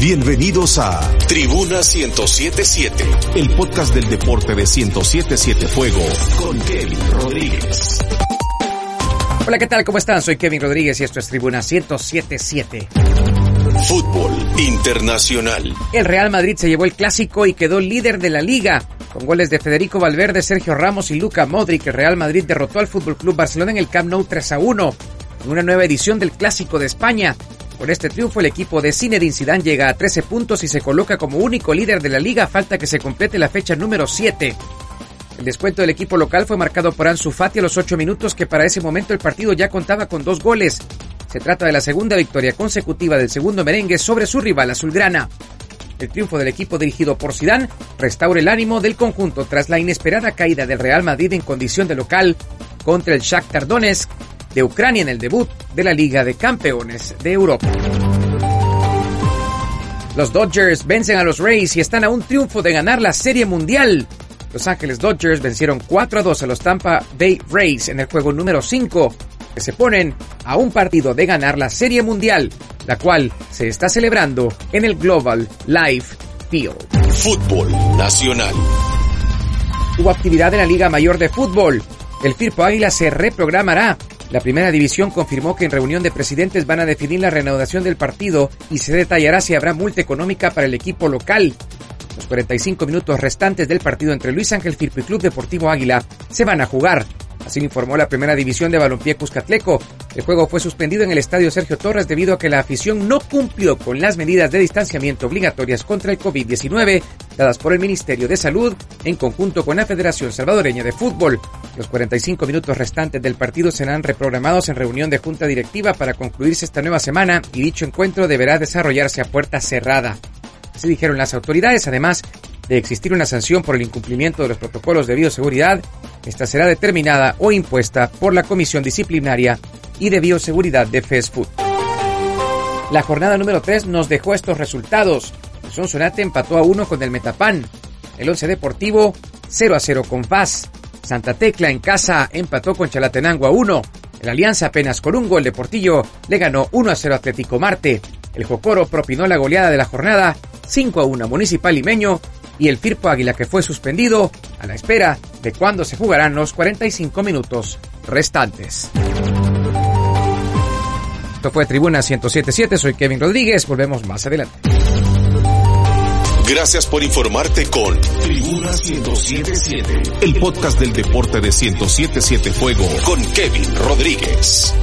Bienvenidos a Tribuna 1077, el podcast del deporte de 1077 Fuego con Kevin Rodríguez. Hola, ¿qué tal? ¿Cómo están? Soy Kevin Rodríguez y esto es Tribuna 1077. Fútbol Internacional. El Real Madrid se llevó el clásico y quedó líder de la liga. Con goles de Federico Valverde, Sergio Ramos y Luca Modric, el Real Madrid derrotó al Fútbol Club Barcelona en el Camp Nou 3 a 1 en una nueva edición del Clásico de España. Con este triunfo, el equipo de Zinedine Zidane llega a 13 puntos y se coloca como único líder de la liga. Falta que se complete la fecha número 7. El descuento del equipo local fue marcado por Ansu Fati a los 8 minutos, que para ese momento el partido ya contaba con dos goles. Se trata de la segunda victoria consecutiva del segundo merengue sobre su rival azulgrana. El triunfo del equipo dirigido por Zidane restaura el ánimo del conjunto tras la inesperada caída del Real Madrid en condición de local contra el Shakhtar Donetsk de Ucrania en el debut de la Liga de Campeones de Europa. Los Dodgers vencen a los Rays y están a un triunfo de ganar la Serie Mundial. Los Ángeles Dodgers vencieron 4 a 2 a los Tampa Bay Rays en el juego número 5, que se ponen a un partido de ganar la Serie Mundial, la cual se está celebrando en el Global Life Field. Fútbol Nacional. Hubo actividad en la Liga Mayor de Fútbol. El Firpo Águila se reprogramará la primera división confirmó que en reunión de presidentes van a definir la reanudación del partido y se detallará si habrá multa económica para el equipo local. Los 45 minutos restantes del partido entre Luis Ángel Firpo y Club Deportivo Águila se van a jugar. Así informó la primera división de balompié Cuscatleco. El juego fue suspendido en el estadio Sergio Torres debido a que la afición no cumplió con las medidas de distanciamiento obligatorias contra el COVID-19 dadas por el Ministerio de Salud en conjunto con la Federación Salvadoreña de Fútbol. Los 45 minutos restantes del partido serán reprogramados en reunión de junta directiva para concluirse esta nueva semana y dicho encuentro deberá desarrollarse a puerta cerrada. Así dijeron las autoridades, además de existir una sanción por el incumplimiento de los protocolos de bioseguridad, esta será determinada o impuesta por la Comisión Disciplinaria y de Bioseguridad de Food. La jornada número 3 nos dejó estos resultados. Sonsonate empató a 1 con el Metapan. El Once Deportivo 0 a 0 con Paz. Santa Tecla en casa empató con Chalatenango a 1. El Alianza apenas con un gol de Portillo le ganó 1 a 0 Atlético Marte. El Jocoro propinó la goleada de la jornada 5 a 1 Municipal Limeño y el Firpo Águila que fue suspendido a la espera de cuándo se jugarán los 45 minutos restantes. Esto fue Tribuna 1077, soy Kevin Rodríguez, volvemos más adelante. Gracias por informarte con Tribuna 1077, el podcast del deporte de 1077 Fuego con Kevin Rodríguez.